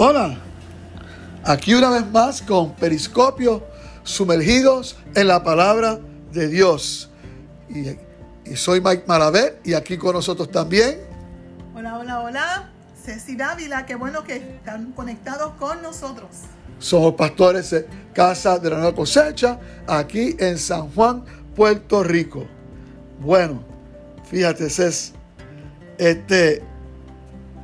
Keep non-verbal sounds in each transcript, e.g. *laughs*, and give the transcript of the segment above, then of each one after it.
Hola, aquí una vez más con Periscopio, sumergidos en la palabra de Dios. Y, soy Mike Malavé y aquí con nosotros también. Hola, hola, hola. Ceci Dávila, qué bueno que están conectados con nosotros. Somos pastores de Casa de la Nueva Cosecha, aquí en San Juan, Puerto Rico. Bueno, fíjate, Cés, este,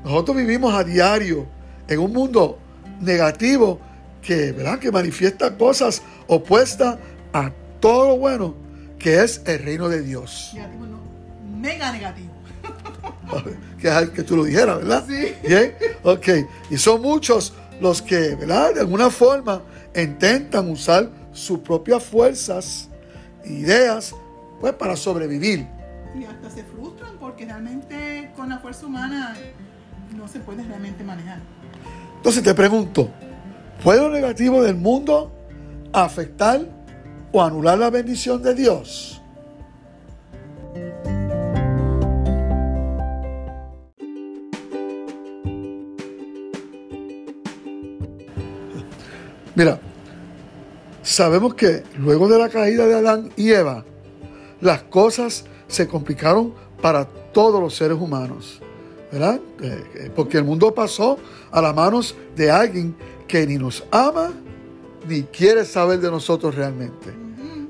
nosotros vivimos a diario en un mundo negativo que, ¿verdad? que manifiesta cosas opuestas a todo lo bueno que es el reino de Dios. Negativo mega negativo. *laughs* que, que tú lo dijeras, ¿verdad? Sí. Bien, ok. Y son muchos los que, ¿verdad? De alguna forma intentan usar sus propias fuerzas, ideas, pues para sobrevivir. Y hasta se frustran porque realmente con la fuerza humana no se puede realmente manejar. Entonces te pregunto, ¿puede lo negativo del mundo afectar o anular la bendición de Dios? Mira, sabemos que luego de la caída de Adán y Eva, las cosas se complicaron para todos los seres humanos. ¿Verdad? Eh, eh, porque el mundo pasó a las manos de alguien que ni nos ama ni quiere saber de nosotros realmente.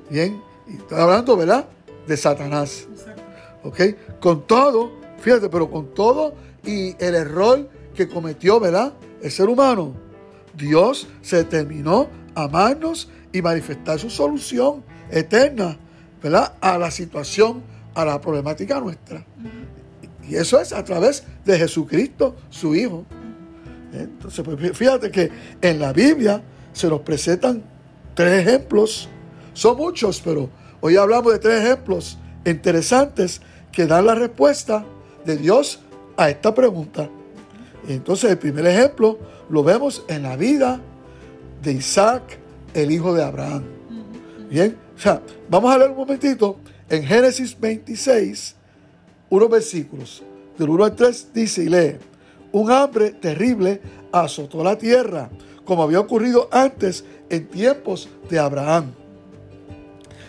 Bien, y estoy hablando, ¿verdad? De Satanás. ¿Ok? Con todo, fíjate, pero con todo y el error que cometió, ¿verdad? El ser humano, Dios se determinó a amarnos y manifestar su solución eterna, ¿verdad? A la situación, a la problemática nuestra. Y eso es a través de Jesucristo, su Hijo. Entonces, pues, fíjate que en la Biblia se nos presentan tres ejemplos. Son muchos, pero hoy hablamos de tres ejemplos interesantes que dan la respuesta de Dios a esta pregunta. Entonces, el primer ejemplo lo vemos en la vida de Isaac, el hijo de Abraham. Bien, o sea, vamos a leer un momentito en Génesis 26, unos versículos. Del 1 al 3 dice y lee, un hambre terrible azotó la tierra, como había ocurrido antes en tiempos de Abraham.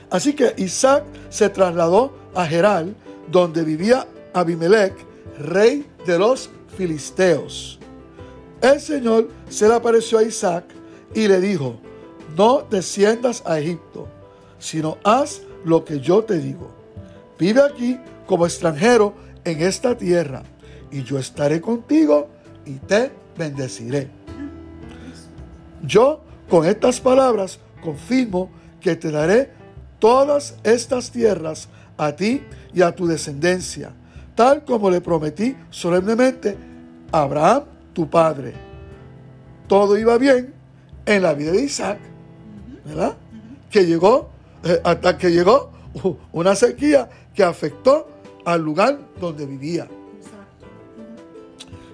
Así que Isaac se trasladó a Geral, donde vivía Abimelech, rey de los filisteos. El Señor se le apareció a Isaac y le dijo, no desciendas a Egipto, sino haz lo que yo te digo. Vive aquí como extranjero en esta tierra, y yo estaré contigo y te bendeciré. Yo con estas palabras confirmo que te daré todas estas tierras a ti y a tu descendencia, tal como le prometí solemnemente a Abraham, tu padre. Todo iba bien en la vida de Isaac, ¿verdad? Que llegó, eh, hasta que llegó una sequía que afectó al lugar donde vivía.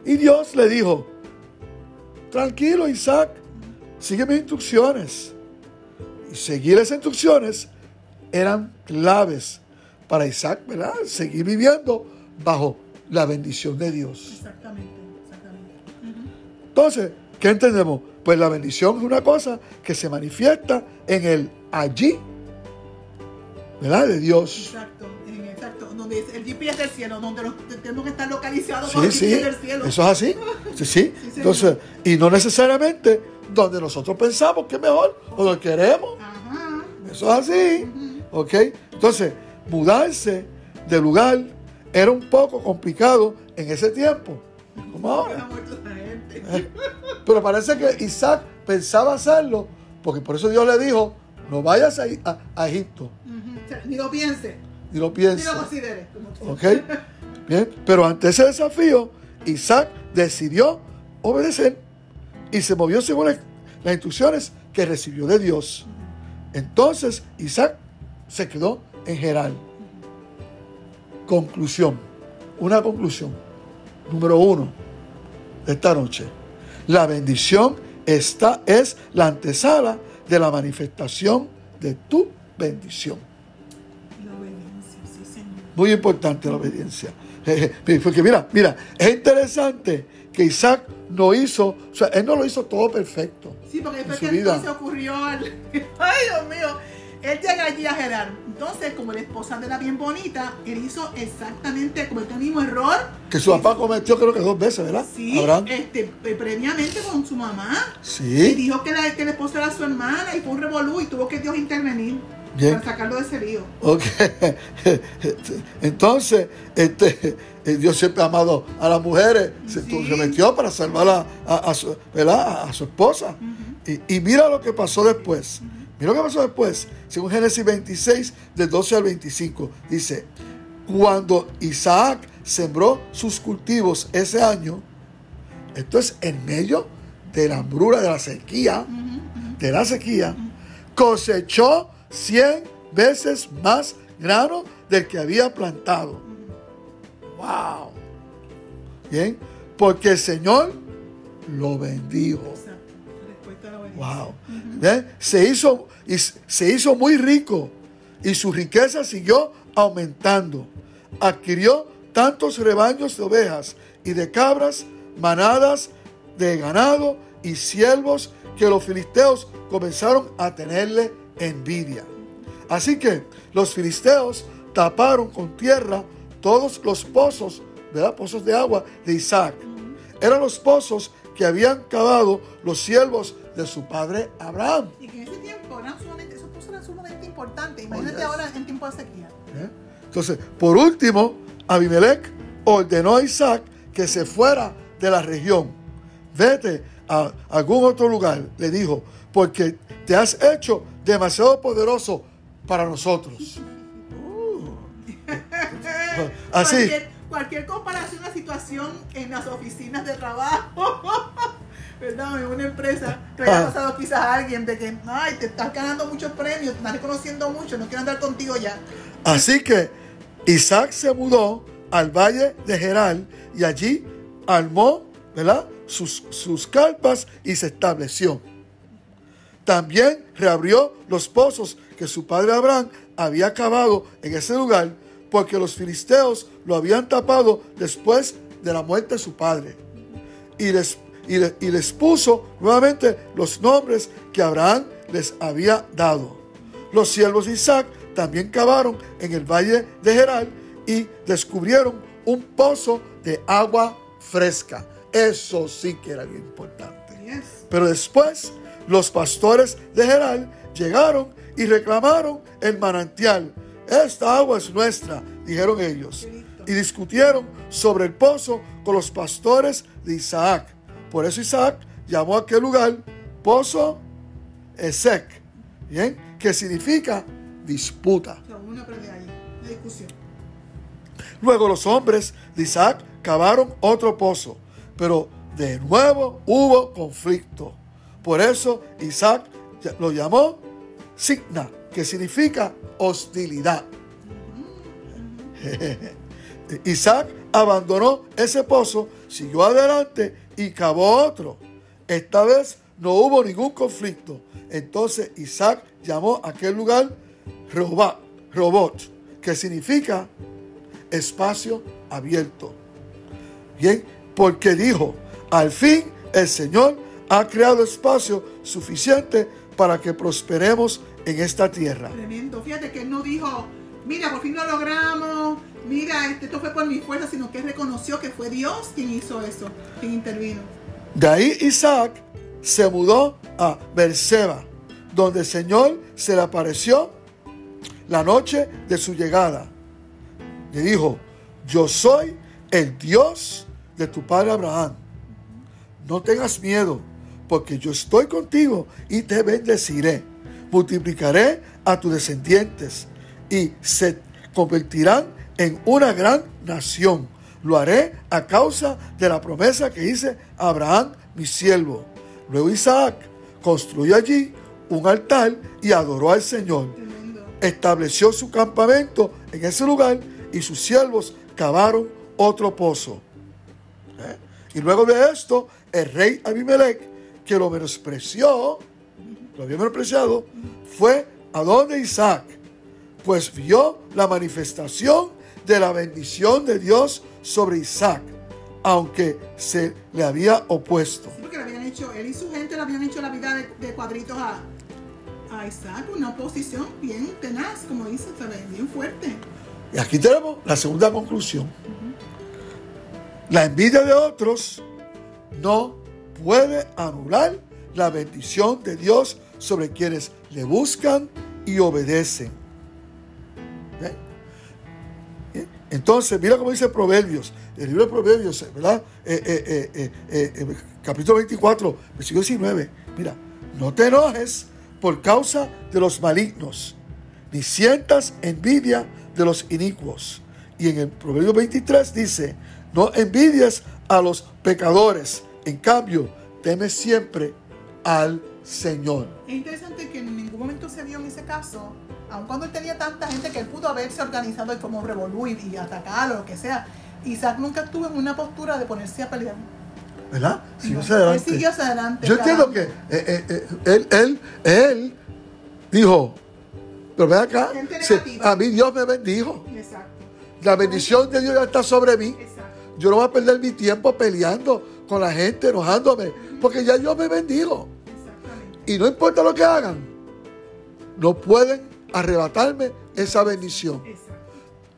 Y Dios le dijo, tranquilo Isaac, sigue mis instrucciones. Y seguir esas instrucciones eran claves para Isaac, ¿verdad? Seguir viviendo bajo la bendición de Dios. Exactamente, exactamente. Entonces, ¿qué entendemos? Pues la bendición es una cosa que se manifiesta en el allí, ¿verdad? De Dios. Exacto el GPS del cielo, donde tenemos que estar localizados por el GPS del cielo. Eso es así. Sí, sí. Entonces, y no necesariamente donde nosotros pensamos que es mejor o lo queremos. Eso es así. ¿Ok? Entonces, mudarse de lugar era un poco complicado en ese tiempo. Como ahora. Eh, pero parece que Isaac pensaba hacerlo, porque por eso Dios le dijo, no vayas a, a Egipto. Ni lo piense y lo piense. Y lo considere. ¿Ok? *laughs* Bien, pero ante ese desafío, Isaac decidió obedecer y se movió según las instrucciones que recibió de Dios. Entonces Isaac se quedó en Geral. Conclusión. Una conclusión. Número uno de esta noche. La bendición esta es la antesala de la manifestación de tu bendición. Muy importante la obediencia. Porque mira, mira, es interesante que Isaac no hizo, o sea, él no lo hizo todo perfecto. Sí, porque después que entonces ocurrió al... *laughs* Ay, Dios mío. Él llega allí a Gerar. Entonces, como la esposa de la bien bonita, él hizo exactamente, cometió el mismo error. Que su papá cometió creo que dos veces, ¿verdad? Sí, este, previamente con su mamá. Sí. Y dijo que la, que la esposa era su hermana y fue un revolú y tuvo que Dios intervenir. Para sacarlo de ese lío. Ok. *laughs* Entonces, este, eh, Dios siempre ha amado a las mujeres. Se, metió para salvar a, su, a su, esposa. y, mira lo que pasó después. Mira lo que pasó después. Según Génesis 26, del 12 al 25. Dice, cuando Isaac sembró sus cultivos ese año, esto es en medio de la hambruna, de la sequía, de la sequía, cosechó 100 veces más grano del que había plantado. ¡Wow! Bien, porque el Señor lo bendijo. Wow. Se hizo, se hizo muy rico y su riqueza siguió aumentando. Adquirió tantos rebaños de ovejas y de cabras, manadas de ganado y siervos que los filisteos comenzaron a tenerle envidia. Así que los filisteos taparon con tierra todos los pozos, ¿verdad? Pozos de agua de Isaac. Eran los pozos que habían cavado los siervos de su padre Abraham. Y que en ese tiempo eran sumamente, esos pozos eran sumamente importantes. Imagínate ahora en tiempo de sequía. ¿Eh? Entonces, por último, Abimelech ordenó a Isaac que se fuera de la región. Vete a algún otro lugar, le dijo, porque te has hecho demasiado poderoso para nosotros. Así. Cualquier, cualquier, comparación a situación en las oficinas de trabajo, *laughs* ¿verdad? En una empresa que haya ah. pasado quizás a alguien de que, ay, te estás ganando muchos premios, te estás reconociendo mucho, no quiero andar contigo ya. Así que Isaac se mudó al valle de Geral y allí armó, ¿verdad? Sus, sus carpas y se estableció. También reabrió los pozos que su padre Abraham había cavado en ese lugar porque los filisteos lo habían tapado después de la muerte de su padre. Y les, y, les puso nuevamente los nombres que Abraham les había dado. Los siervos de Isaac también cavaron en el valle de Geral y descubrieron un pozo de agua fresca. Eso sí que era bien importante. Pero después los pastores de Geral llegaron y reclamaron el manantial esta agua es nuestra, dijeron ellos. Y discutieron sobre el pozo con los pastores de Isaac. Por eso Isaac llamó a aquel lugar Pozo Esec, ¿bien? que significa disputa. Luego los hombres de Isaac cavaron otro pozo, pero de nuevo hubo conflicto. Por eso Isaac lo llamó Signa, que significa hostilidad. *laughs* Isaac abandonó ese pozo, siguió adelante y cavó otro. Esta vez no hubo ningún conflicto. Entonces Isaac llamó a aquel lugar Robot, robot que significa espacio abierto. Bien, porque dijo, al fin el Señor ha creado espacio suficiente para que prosperemos en esta tierra. Tremendo. Fíjate que él no dijo, mira, por fin lo logramos, mira, este, esto fue por mi fuerza, sino que reconoció que fue Dios quien hizo eso, quien intervino. De ahí Isaac se mudó a Berseba, donde el Señor se le apareció la noche de su llegada. Le dijo, yo soy el Dios de tu padre Abraham. No tengas miedo, porque yo estoy contigo y te bendeciré multiplicaré a tus descendientes y se convertirán en una gran nación. Lo haré a causa de la promesa que hice a Abraham, mi siervo. Luego Isaac construyó allí un altar y adoró al Señor. Estableció su campamento en ese lugar y sus siervos cavaron otro pozo. ¿Eh? Y luego de esto, el rey Abimelech, que lo menospreció, lo había menospreciado, fue a donde Isaac, pues vio la manifestación de la bendición de Dios sobre Isaac, aunque se le había opuesto. Sí, porque le habían hecho, él y su gente le habían hecho la vida de, de cuadritos a, a Isaac, una oposición bien tenaz, como dice, ¿sabes? bien fuerte. Y aquí tenemos la segunda conclusión. La envidia de otros no puede anular la bendición de Dios sobre quienes le buscan y obedecen. ¿Eh? ¿Eh? Entonces, mira cómo dice Proverbios, el libro de Proverbios, ¿verdad? Eh, capítulo 24, versículo 19. Mira, no te enojes por causa de los malignos, ni sientas envidia de los inicuos. Y en el Proverbio 23 dice, no envidias a los pecadores, en cambio, teme siempre al Señor. Es interesante que en ningún momento se vio en ese caso, aun cuando él tenía tanta gente que él pudo haberse organizado como revolú y, y atacar o lo que sea, Isaac nunca estuvo en una postura de ponerse a pelear. ¿Verdad? Siguió hacia adelante. Él siguió hacia adelante. Yo entiendo que eh, eh, eh, él, él, él dijo, pero ve acá, negativa. a mí Dios me bendijo. Exacto. La bendición de Dios ya está sobre mí. Exacto. Yo no voy a perder mi tiempo peleando con la gente, enojándome, porque ya Dios me. Exactamente. Y no importa lo que hagan, no pueden arrebatarme esa bendición.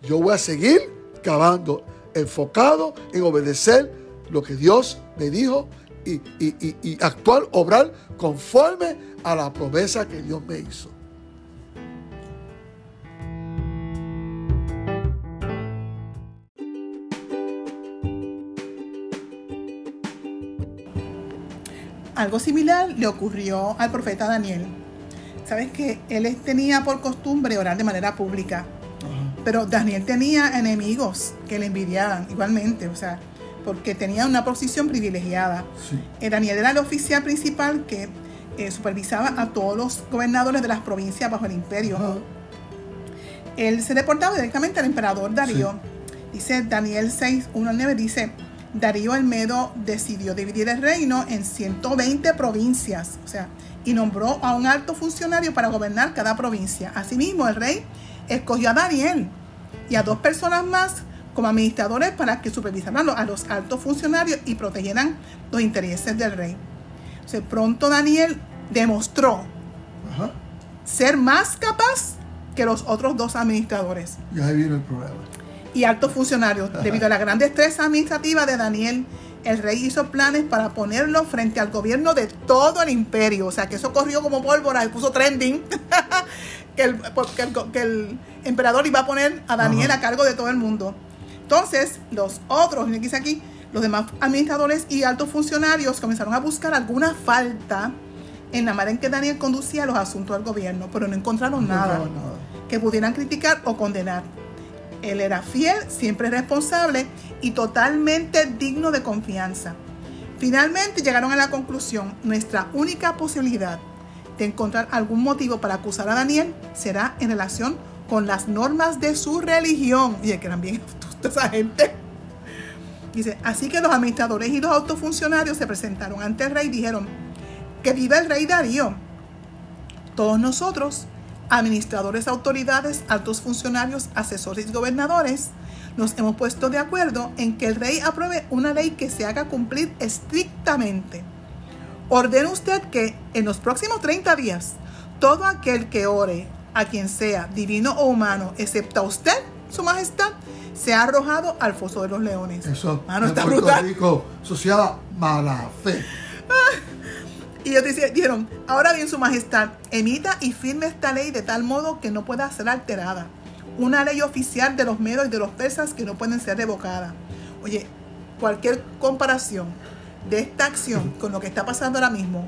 Yo voy a seguir cavando, enfocado en obedecer lo que Dios me dijo y, y- y- y actuar, obrar conforme a la promesa que Dios me hizo. Algo similar le ocurrió al profeta Daniel. Sabes que él tenía por costumbre orar de manera pública, pero Daniel tenía enemigos que le envidiaban igualmente, o sea, porque tenía una posición privilegiada. Sí. Eh, Daniel era el oficial principal que eh, supervisaba a todos los gobernadores de las provincias bajo el imperio. Ajá. Él se reportaba directamente al emperador Darío. Dice Daniel 6, 1 al 9, dice, Darío el Medo decidió dividir el reino en 120 provincias, o sea, y nombró a un alto funcionario para gobernar cada provincia. Asimismo, el rey escogió a Daniel y a dos personas más como administradores para que supervisaran a los- altos funcionarios y protegieran los intereses del rey. O sea, pronto Daniel demostró Ajá. ser más capaz que los otros dos administradores Y ahí vino el problema. Y altos funcionarios. Debido a la gran destreza administrativa de Daniel, el rey hizo planes para ponerlo frente al gobierno de todo el imperio. O sea, que eso corrió como pólvora y puso trending. *laughs* que, el, el, que el emperador iba a poner a Daniel Ajá. a cargo de todo el mundo. Entonces, los otros, y dice aquí, los demás administradores y altos funcionarios comenzaron a buscar alguna falta en la manera en que Daniel conducía los asuntos del gobierno, pero no encontraron No nada. que pudieran criticar o condenar. Él era fiel, siempre responsable y totalmente digno de confianza. Finalmente llegaron a la conclusión, nuestra única posibilidad de encontrar algún motivo para acusar a Daniel será en relación con las normas de su religión. Y es que eran bien *laughs* astutos esa gente. Dice, así que los administradores y los altos funcionarios se presentaron ante el rey y dijeron, que viva el rey Darío. Todos nosotros, administradores, autoridades, altos funcionarios, asesores y gobernadores, nos hemos puesto de acuerdo en que el rey apruebe una ley que se haga cumplir estrictamente. Ordena usted que en los próximos 30 días, todo aquel que ore a quien sea, divino o humano, excepto a usted, su majestad, sea arrojado al foso de los leones. Eso Mano, está Puerto brutal. Rico, sociedad mala fe. Y ellos dijeron, ahora bien, su majestad, emita y firme esta ley de tal modo que no pueda ser alterada. Una ley oficial de los medos y de los persas que no pueden ser revocada. Oye, cualquier comparación de esta acción con lo que está pasando ahora mismo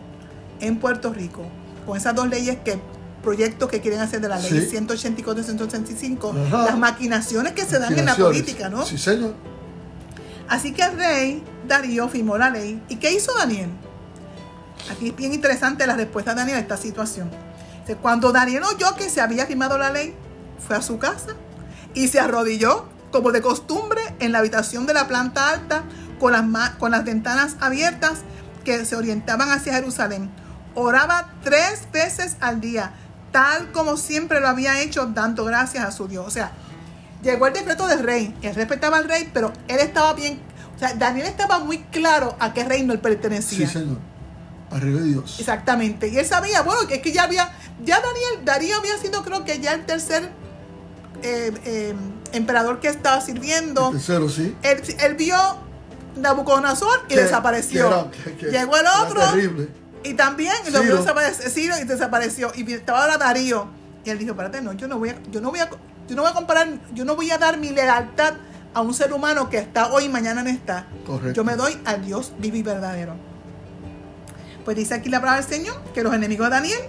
en Puerto Rico, con esas dos leyes que proyectos que quieren hacer de la ley Sí. 184 y 185, Ajá. las maquinaciones que se dan en la política, ¿no? Sí, señor. Así que el rey Darío firmó la ley. ¿Y qué hizo Daniel? Aquí es bien interesante la respuesta de Daniel a esta situación. Cuando Daniel oyó que se había firmado la ley, fue a su casa y se arrodilló, como de costumbre, en la habitación de la planta alta, con las, con las ventanas abiertas que se orientaban hacia Jerusalén. Oraba tres veces al día, tal como siempre lo había hecho, dando gracias a su Dios. O sea, llegó el decreto del rey. Él respetaba al rey, pero él estaba bien. O sea, Daniel estaba muy claro a qué reino él pertenecía. Sí, Señor. Arriba de Dios. Exactamente. Y él sabía, bueno, que es que ya había, ya Daniel, Darío había sido creo que ya el tercer eh, eh, emperador que estaba sirviendo. El tercero, sí. Él, él vio Nabucodonosor y Que- desapareció. que era- que- que Llegó el otro terrible. y también y lo vio desaparecer, Ciro, y desapareció. Y estaba ahora Darío. Y él dijo, espérate, no, yo no voy a, yo no voy a, yo no voy a comparar, yo no voy a dar mi lealtad a un ser humano que está hoy y mañana no está. Correcto. Yo me doy al Dios vivo y verdadero. Pues dice aquí la palabra del Señor que los enemigos de Daniel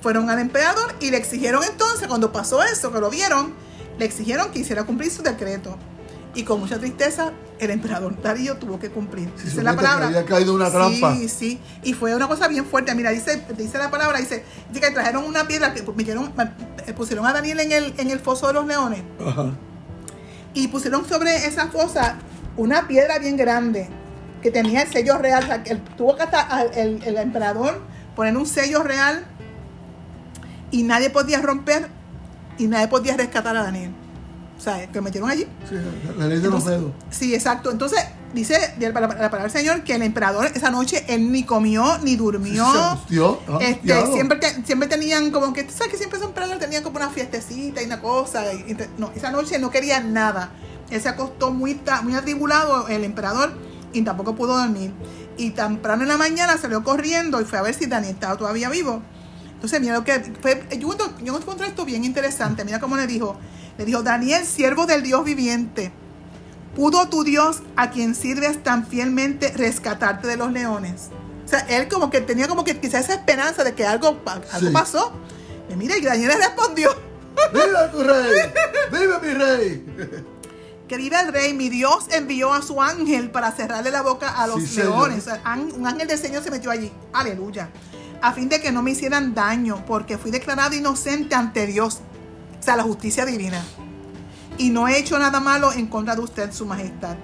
fueron al emperador y le exigieron entonces, cuando pasó eso, que lo vieron, le exigieron que hiciera cumplir su decreto. Y con mucha tristeza, el emperador Darío tuvo que cumplir. Sí, dice la palabra. había caído una trampa. Sí, sí. Y fue una cosa bien fuerte. Mira, dice, dice la palabra, dice, dice que trajeron una piedra que metieron, eh, pusieron a Daniel en el, en el foso de los leones Ajá. y pusieron sobre esa fosa una piedra bien grande que tenía el sello real. O sea, que él- tuvo que hasta el, el emperador poner un sello real y nadie podía romper y nadie podía rescatar a Daniel. O sea, que metieron allí. Sí, la, ley de los dedos. Sí, exacto. Entonces, dice la, la- la palabra del Señor que el emperador esa noche él ni comió ni durmió. Se ah, Este, siempre, te- siempre tenían como que, sabes que siempre son emperadores tenían como una fiestecita y una cosa. y- no, esa noche no quería nada. Él se acostó muy, muy atribulado, el emperador, y tampoco pudo dormir. Y temprano en la mañana salió corriendo y fue a ver si Daniel estaba todavía vivo. Entonces, mira lo que fue. Yo, yo encontré esto bien interesante. Mira cómo le dijo. Le dijo, Daniel, siervo del Dios viviente. ¿Pudo tu Dios, a quien sirves tan fielmente, rescatarte de los leones? O sea, él como que tenía como que quizás esa esperanza de que algo, algo Sí. pasó. Y mira, y Daniel le respondió, ¡Viva tu rey! ¡Viva mi rey! Que vive el rey, mi Dios envió a su ángel para cerrarle la boca a los Sí, leones. Un ángel del Señor se metió allí. Aleluya. A fin de que no me hicieran daño, porque fui declarado inocente ante Dios. O sea, la justicia divina. Y no he hecho nada malo en contra de usted, su majestad.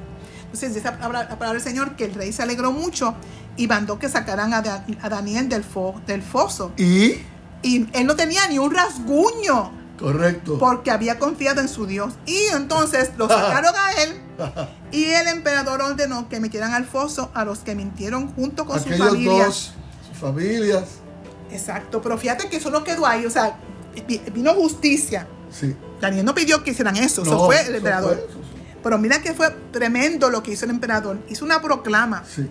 Entonces dice la palabra, la palabra del Señor que el rey se alegró mucho y mandó que sacaran a, Da- a Daniel del, fo- del foso. Y, Y él no tenía ni un rasguño correcto. porque había confiado en su Dios. Y entonces lo *laughs* sacaron a él *laughs* y el emperador ordenó que metieran al foso a los que mintieron junto con sus familias. dos, sus familias. Exacto, pero fíjate que eso no quedó ahí, o sea, vi- vino justicia. Sí. Daniel no pidió que hicieran eso, eso fue el eso emperador. fue, eso fue. Pero mira que fue tremendo lo que hizo el emperador. Hizo una proclama. Sí.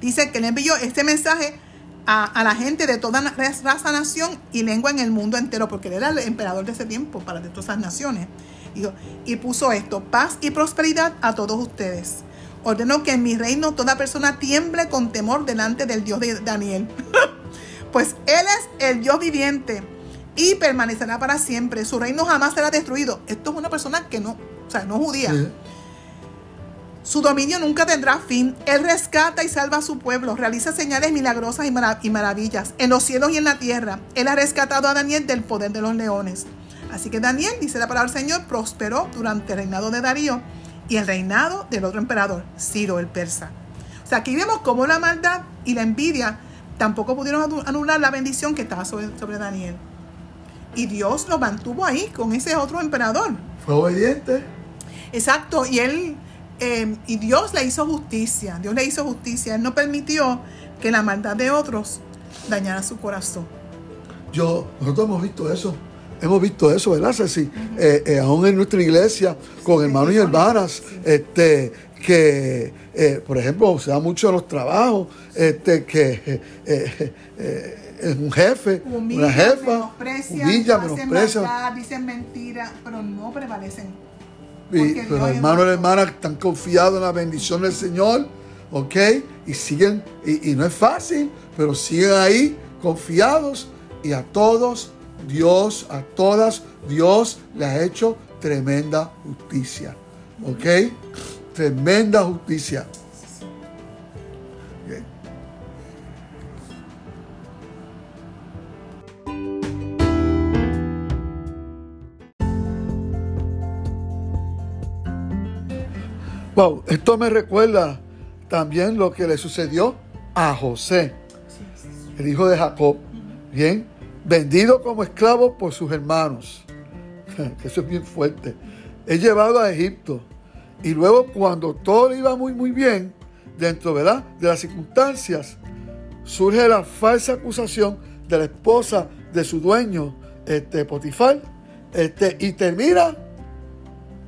Dice que le envió este mensaje a, la gente de toda raza, nación y lengua en el mundo entero, porque él era el emperador de ese tiempo para de todas esas naciones. Dijo, y puso esto, paz y prosperidad a todos ustedes. Ordenó que en mi reino toda persona tiemble con temor delante del Dios de Daniel. *laughs* pues Él es el Dios viviente y permanecerá para siempre. Su reino jamás será destruido. Esto es una persona que no, o sea, no judía. Su dominio nunca tendrá fin. Él rescata y salva a su pueblo, realiza señales milagrosas y, mara- y maravillas en los cielos y en la tierra. Él ha rescatado a Daniel del poder de los leones. Así que Daniel, dice la palabra del Señor, prosperó durante el reinado de Darío y el reinado del otro emperador, Ciro el persa. O sea, aquí vemos cómo la maldad y la envidia tampoco pudieron anu- anular la bendición que estaba sobre, sobre Daniel. Y Dios lo mantuvo ahí con ese otro emperador. Fue obediente. Exacto, y él, eh, y Dios le hizo justicia, Dios le hizo justicia, Él no permitió que la maldad de otros dañara su corazón. Yo, nosotros hemos visto eso. Hemos visto eso, ¿verdad, Ceci? Eh, eh, aún en nuestra iglesia, con hermanos y hermanas, este, que, eh, por ejemplo, se da mucho en los trabajos, este, que es un jefe, Humillan, una jefa, menosprecian, humilla, menosprecia. maldad, dicen mentiras, pero no prevalecen. Y es hermanos y hermanas están confiados en la bendición del Señor, ¿ok? Y siguen, y, y no es fácil, pero siguen ahí confiados y a todos Dios, a todas Dios le ha hecho tremenda justicia, ¿ok? Tremenda justicia. Wow, esto me recuerda también lo que le sucedió a José, el hijo de Jacob, bien, vendido como esclavo por sus hermanos. *laughs* Eso es bien fuerte. es llevado a Egipto. Y luego cuando todo le iba muy muy bien, dentro ¿verdad? de las circunstancias, surge la falsa acusación de la esposa de su dueño, este, Potifar, este, y termina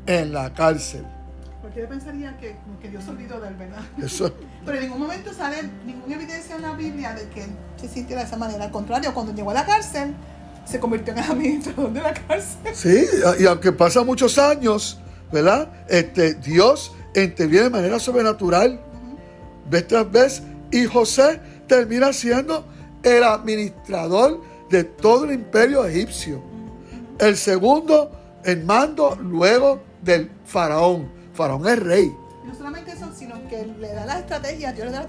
en la cárcel. Yo pensaría que, que Dios olvidó de él, ¿verdad? *laughs* Pero en ningún momento sale ninguna evidencia en la Biblia de que él se sintiera de esa manera. Al contrario, cuando llegó a la cárcel, se convirtió en el administrador de la cárcel. Sí, y aunque pasan muchos años, ¿verdad? Este, Dios interviene de manera sobrenatural, vez tras vez, y José termina siendo el administrador de todo el imperio egipcio. El segundo en mando luego del faraón. Faraón es rey. No solamente eso, sino que le da las estrategias, Dios le da,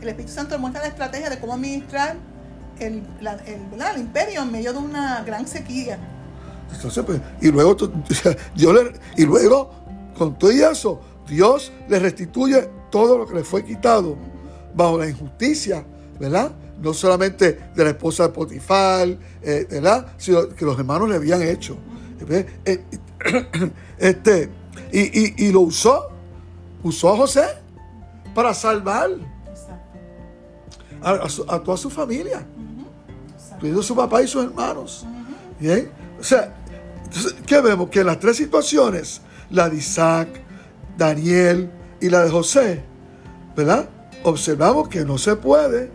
el Espíritu Santo muestra la estrategia de cómo administrar el, el, imperio en medio de una gran sequía. Entonces, pues, y luego *laughs* y luego con todo eso, Dios le restituye todo lo que le fue quitado bajo la injusticia, ¿verdad? No solamente de la esposa de Potifar, eh, ¿verdad? Sino que los hermanos le habían hecho. Eh, *clears throat* este, y, lo usó, usó a José para salvar a, toda su familia, incluyendo su papá y sus hermanos. Bien, o sea, ¿qué vemos? Que en las tres situaciones, la de Isaac, Daniel y la de José, ¿verdad? Observamos que no se puede,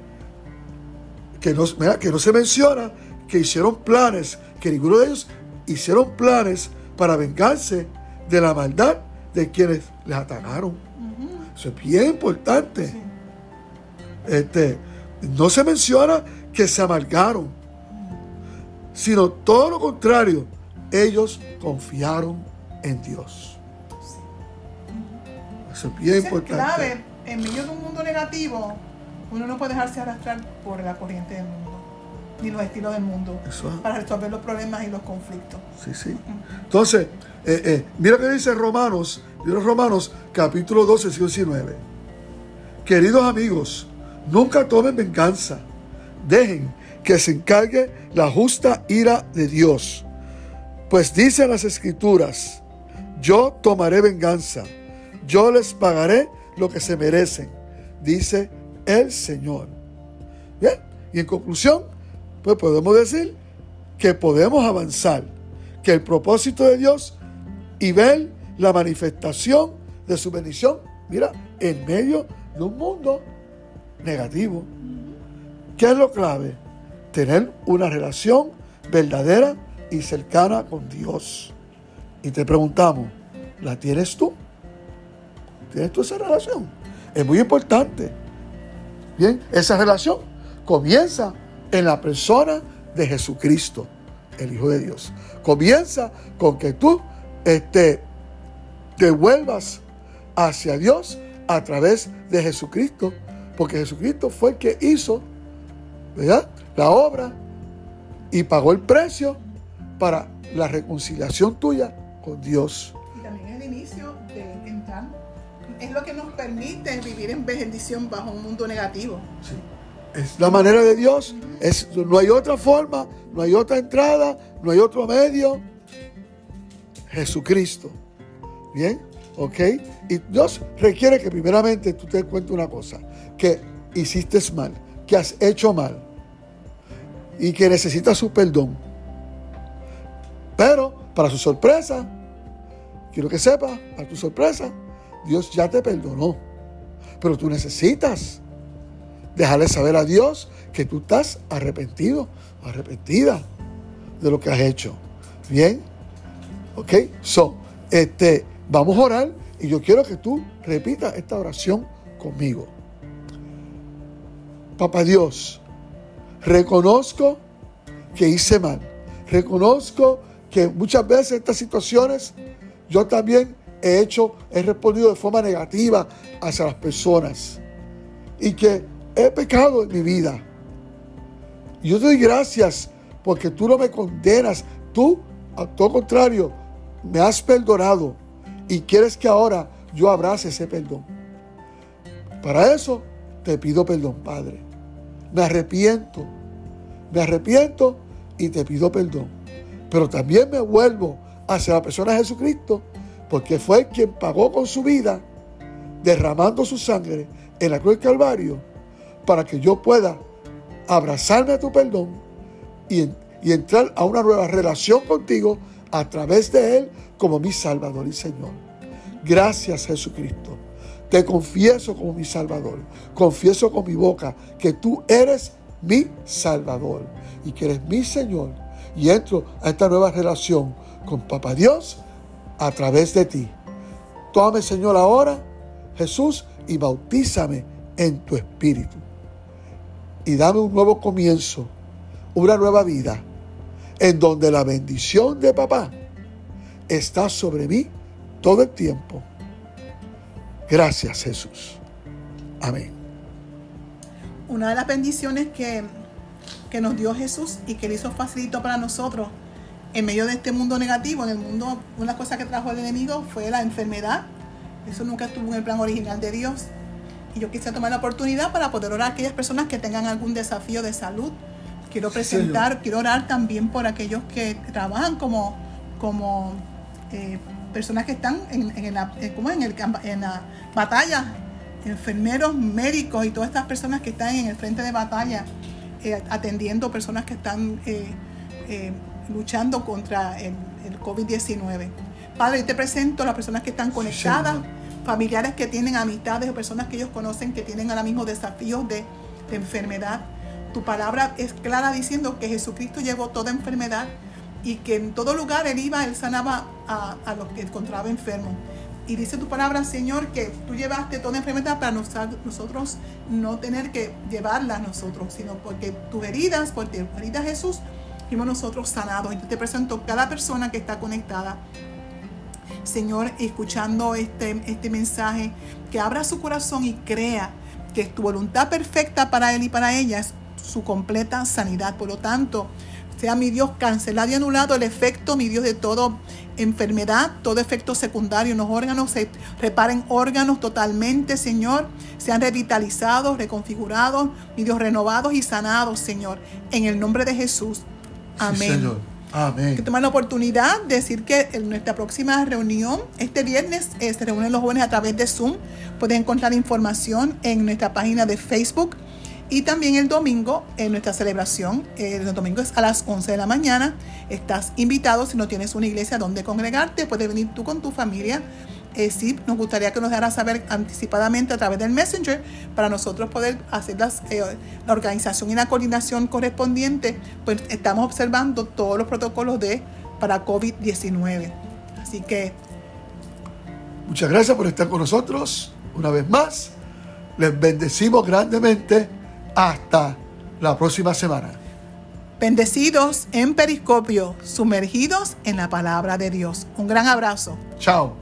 que no, que no se menciona que hicieron planes, que ninguno de ellos hicieron planes para vengarse de la maldad de quienes les atacaron. Eso es bien importante. Este, no se menciona que se amargaron, sino todo lo contrario, ellos confiaron en Dios. Eso es bien importante. Clave, en medio de un mundo negativo, uno no puede dejarse arrastrar por la corriente del mundo ni los estilos del mundo para resolver los problemas y los conflictos. Sí, sí. Entonces, eh, eh, mira que dice Romanos, Romanos capítulo 12, 19. Queridos amigos, nunca tomen venganza. Dejen que se encargue la justa ira de Dios. Pues dicen las escrituras, yo tomaré venganza, yo les pagaré lo que se merecen, dice el Señor. Bien, y en conclusión, pues podemos decir que podemos avanzar, que el propósito de Dios y ver la manifestación de su bendición, mira, en medio de un mundo negativo. ¿Qué es lo clave? Tener una relación verdadera y cercana con Dios. Y te preguntamos, ¿la tienes tú? ¿Tienes tú esa relación? Es muy importante. Bien, esa relación comienza en la persona de Jesucristo, el Hijo de Dios. Comienza con que tú este, te vuelvas hacia Dios a través de Jesucristo, porque Jesucristo fue el que hizo la obra y pagó el precio para la reconciliación tuya con Dios. Y también el inicio de entrar, es lo que nos permite vivir en bendición bajo un mundo negativo. Sí. Es la manera de Dios. Es, no hay otra forma, no hay otra entrada, no hay otro medio. Jesucristo. ¿Bien? ¿Ok? Y Dios requiere que primeramente tú te cuentes una cosa, que hiciste mal, que has hecho mal y que necesitas su perdón. Pero, para su sorpresa, quiero que sepas, para tu sorpresa, Dios ya te perdonó. Pero tú necesitas dejarle saber a Dios que tú estás arrepentido, arrepentida de lo que has hecho. Bien, ok, so, este, vamos a orar y yo quiero que tú repitas esta oración conmigo. Papá Dios, reconozco que hice mal. Reconozco que muchas veces estas situaciones yo también he hecho, he respondido de forma negativa hacia las personas. Y que he pecado en mi vida. Yo te doy gracias porque tú no me condenas. Tú, a todo contrario, me has perdonado y quieres que ahora yo abrace ese perdón. Para eso te pido perdón, Padre. Me arrepiento. Me arrepiento y te pido perdón. Pero también me vuelvo hacia la persona de Jesucristo porque fue quien pagó con su vida, derramando su sangre en la cruz del Calvario, para que yo pueda abrazarme a tu perdón y, entrar a una nueva relación contigo a través de Él como mi Salvador y Señor. Gracias Jesucristo. Te confieso como mi Salvador. Confieso con mi boca que tú eres mi Salvador y que eres mi Señor. Y entro a esta nueva relación con Papá Dios a través de ti. Tómame, Señor, ahora, Jesús, y bautízame en tu espíritu. Y dame un nuevo comienzo, una nueva vida, en donde la bendición de papá está sobre mí todo el tiempo. Gracias, Jesús. Amén. Una de las bendiciones que, que nos dio Jesús y que le hizo facilito para nosotros en medio de este mundo negativo, en el mundo, una cosa que trajo el enemigo fue la enfermedad. Eso nunca estuvo en el plan original de Dios. Y yo quise tomar la oportunidad para poder orar a aquellas personas que tengan algún desafío de salud. Quiero presentar, quiero orar también por aquellos que trabajan como, como eh, personas que están en, la, como en, el, en la batalla, enfermeros, médicos y todas estas personas que están en el frente de batalla, eh, atendiendo personas que están eh, luchando contra el, COVID-19. Padre, te presento a las personas que están conectadas, familiares que tienen amistades o personas que ellos conocen que tienen ahora mismo desafíos de, enfermedad. Tu palabra es clara diciendo que Jesucristo llevó toda enfermedad y que en todo lugar él iba, él sanaba a, a los que encontraba enfermos. Y dice tu palabra, Señor, que tú llevaste toda enfermedad para nosotros no tener que llevarla nosotros, sino porque tus heridas, por tus heridas Jesús, fuimos nosotros sanados. Y yo te presento cada persona que está conectada. Señor, escuchando este, este mensaje, que abra su corazón y crea que tu voluntad perfecta para él y para ella es su completa sanidad. Por lo tanto, sea mi Dios cancelado y anulado el efecto, mi Dios, de toda enfermedad, todo efecto secundario en los órganos, se reparen órganos totalmente, Señor, sean revitalizados, reconfigurados, mi Dios, renovados y sanados, Señor, en el nombre de Jesús. Amén. Amén. Que tomar la oportunidad de decir que en nuestra próxima reunión, este viernes, eh, se reúnen los jóvenes a través de Zoom. Pueden encontrar información en nuestra página de Facebook. Y también el domingo, en nuestra celebración, eh, el domingo es a las 11 de la mañana. Estás invitado, si no tienes una iglesia donde congregarte, puedes venir tú con tu familia eh, sí, nos gustaría que nos dejara saber anticipadamente a través del Messenger para nosotros poder hacer eh, la organización y la coordinación correspondiente. Pues estamos observando todos los protocolos de para COVID-19. Así que... Muchas gracias por estar con nosotros una vez más. Les bendecimos grandemente. Hasta la próxima semana. Bendecidos en periscopio, sumergidos en la palabra de Dios. Un gran abrazo. Chao.